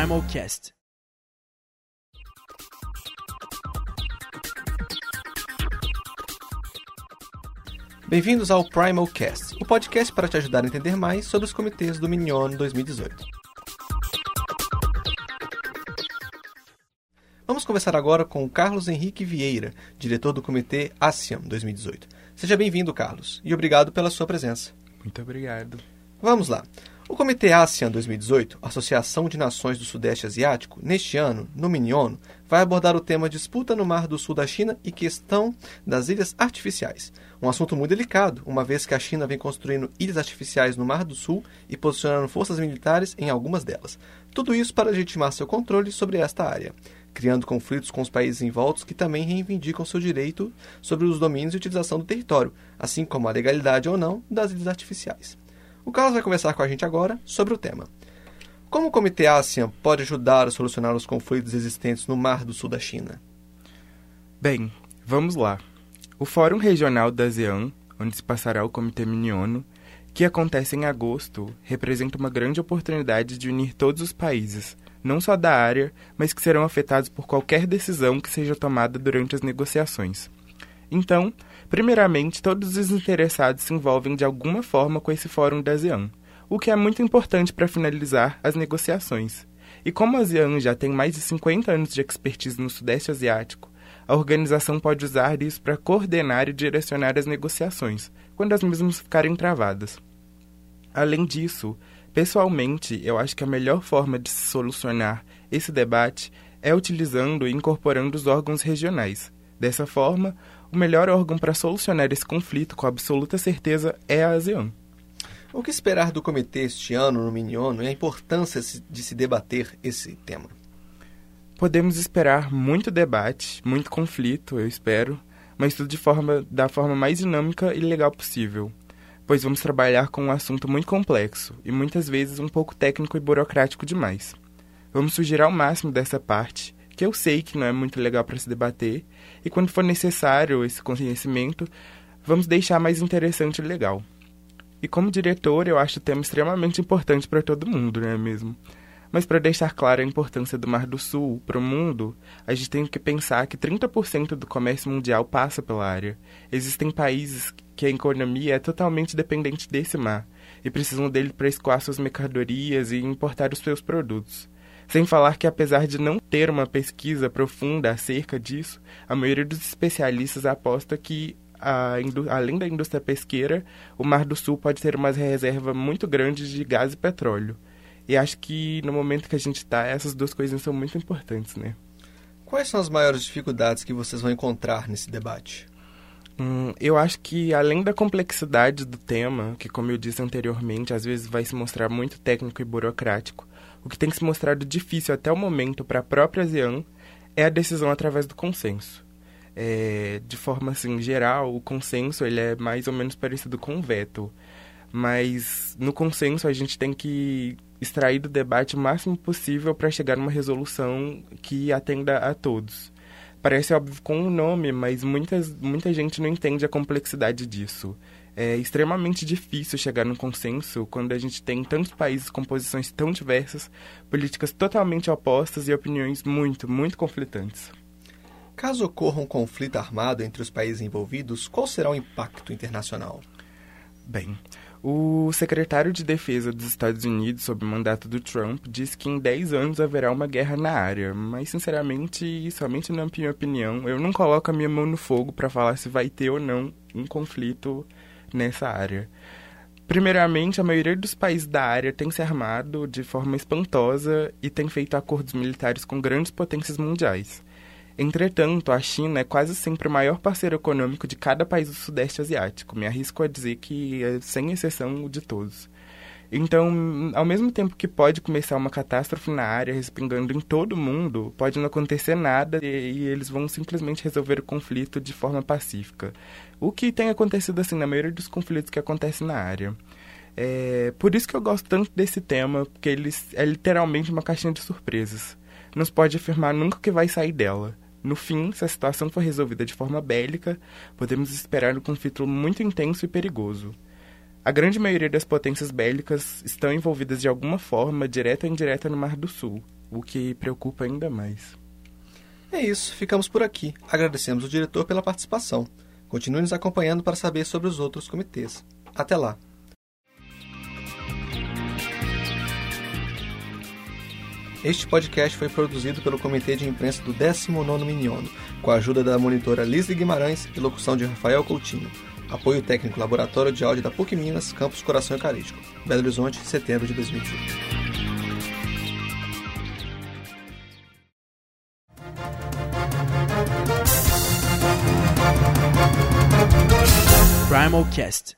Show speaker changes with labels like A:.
A: Primal Cast.
B: Bem-vindos ao Primal Cast, o podcast para te ajudar a entender mais sobre os comitês do Minion 2018. Vamos conversar agora com o Carlos Henrique Vieira, diretor do Comitê ASEAN 2018. Seja bem-vindo, Carlos, e obrigado pela sua presença.
C: Muito obrigado.
B: Vamos lá. O Comitê ASEAN 2018, Associação de Nações do Sudeste Asiático, neste ano, no Miniono, vai abordar o tema disputa no Mar do Sul da China e questão das ilhas artificiais. Um assunto muito delicado, uma vez que a China vem construindo ilhas artificiais no Mar do Sul e posicionando forças militares em algumas delas. Tudo isso para legitimar seu controle sobre esta área, criando conflitos com os países envoltos que também reivindicam seu direito sobre os domínios e utilização do território, assim como a legalidade ou não das ilhas artificiais. O Carlos vai conversar com a gente agora sobre o tema. Como o Comitê ASEAN pode ajudar a solucionar os conflitos existentes no Mar do Sul da China?
C: Bem, vamos lá. O Fórum Regional da ASEAN, onde se passará o Comitê Miniono, que acontece em agosto, representa uma grande oportunidade de unir todos os países, não só da área, mas que serão afetados por qualquer decisão que seja tomada durante as negociações. Então, primeiramente, todos os interessados se envolvem de alguma forma com esse Fórum da ASEAN, o que é muito importante para finalizar as negociações. E como a ASEAN já tem mais de 50 anos de expertise no Sudeste Asiático, a organização pode usar isso para coordenar e direcionar as negociações, quando as mesmas ficarem travadas. Além disso, pessoalmente, eu acho que a melhor forma de se solucionar esse debate é utilizando e incorporando os órgãos regionais. Dessa forma, o melhor órgão para solucionar esse conflito com absoluta certeza é a ASEAN.
B: O que esperar do comitê este ano no Miniono e a importância de se debater esse tema?
C: Podemos esperar muito debate, muito conflito, eu espero, mas tudo de forma, da forma mais dinâmica e legal possível, pois vamos trabalhar com um assunto muito complexo e muitas vezes um pouco técnico e burocrático demais. Vamos fugir ao máximo dessa parte, que eu sei que não é muito legal para se debater, e quando for necessário esse conhecimento, vamos deixar mais interessante e legal. E como diretor, eu acho o tema extremamente importante para todo mundo, não é mesmo? Mas para deixar clara a importância do Mar do Sul para o mundo, a gente tem que pensar que 30% do comércio mundial passa pela área. Existem países que a economia é totalmente dependente desse mar e precisam dele para escoar suas mercadorias e importar os seus produtos. Sem falar que, apesar de não ter uma pesquisa profunda acerca disso, a maioria dos especialistas aposta que a, além da indústria pesqueira, o Mar do Sul pode ter uma reserva muito grande de gás e petróleo. E acho que no momento que a gente está, essas duas coisas são muito importantes, né?
B: Quais são as maiores dificuldades que vocês vão encontrar nesse debate?
C: Hum, eu acho que além da complexidade do tema, que como eu disse anteriormente, às vezes vai se mostrar muito técnico e burocrático, o que tem se mostrado difícil até o momento para a própria ASEAN é a decisão através do consenso. É, de forma assim geral, o consenso ele é mais ou menos parecido com o veto, mas no consenso a gente tem que extrair do debate o máximo possível para chegar numa resolução que atenda a todos. Parece óbvio com o nome, mas muitas, muita gente não entende a complexidade disso. É extremamente difícil chegar num consenso quando a gente tem tantos países com posições tão diversas, políticas totalmente opostas e opiniões muito, muito conflitantes.
B: Caso ocorra um conflito armado entre os países envolvidos, qual será o impacto internacional?
C: Bem, o secretário de Defesa dos Estados Unidos, sob mandato do Trump, disse que em 10 anos haverá uma guerra na área, mas sinceramente, somente na minha opinião, eu não coloco a minha mão no fogo para falar se vai ter ou não um conflito nessa área. Primeiramente, a maioria dos países da área tem se armado de forma espantosa e tem feito acordos militares com grandes potências mundiais. Entretanto, a China é quase sempre o maior parceiro econômico de cada país do Sudeste Asiático. Me arrisco a dizer que é, sem exceção, de todos. Então, ao mesmo tempo que pode começar uma catástrofe na área respingando em todo o mundo, pode não acontecer nada e, e, eles vão simplesmente resolver o conflito de forma pacífica. O que tem acontecido assim na maioria dos conflitos que acontecem na área. É, por isso que eu gosto tanto desse tema, porque ele é literalmente uma caixinha de surpresas. Não se pode afirmar nunca que vai sair dela. No fim, se a situação for resolvida de forma bélica, podemos esperar um conflito muito intenso e perigoso. A grande maioria das potências bélicas estão envolvidas de alguma forma, direta ou indireta, no Mar do Sul. o que preocupa ainda mais.
B: É isso, ficamos por aqui. Agradecemos o diretor pela participação. Continue nos acompanhando para saber sobre os outros comitês. Até lá! Este podcast foi produzido pelo Comitê de Imprensa do 19º Miniono, com a ajuda da monitora Lisle Guimarães e locução de Rafael Coutinho. Apoio técnico Laboratório de Áudio da PUC Minas, Campus Coração Eucarístico. Belo Horizonte, setembro de 2018.
A: Primal Cast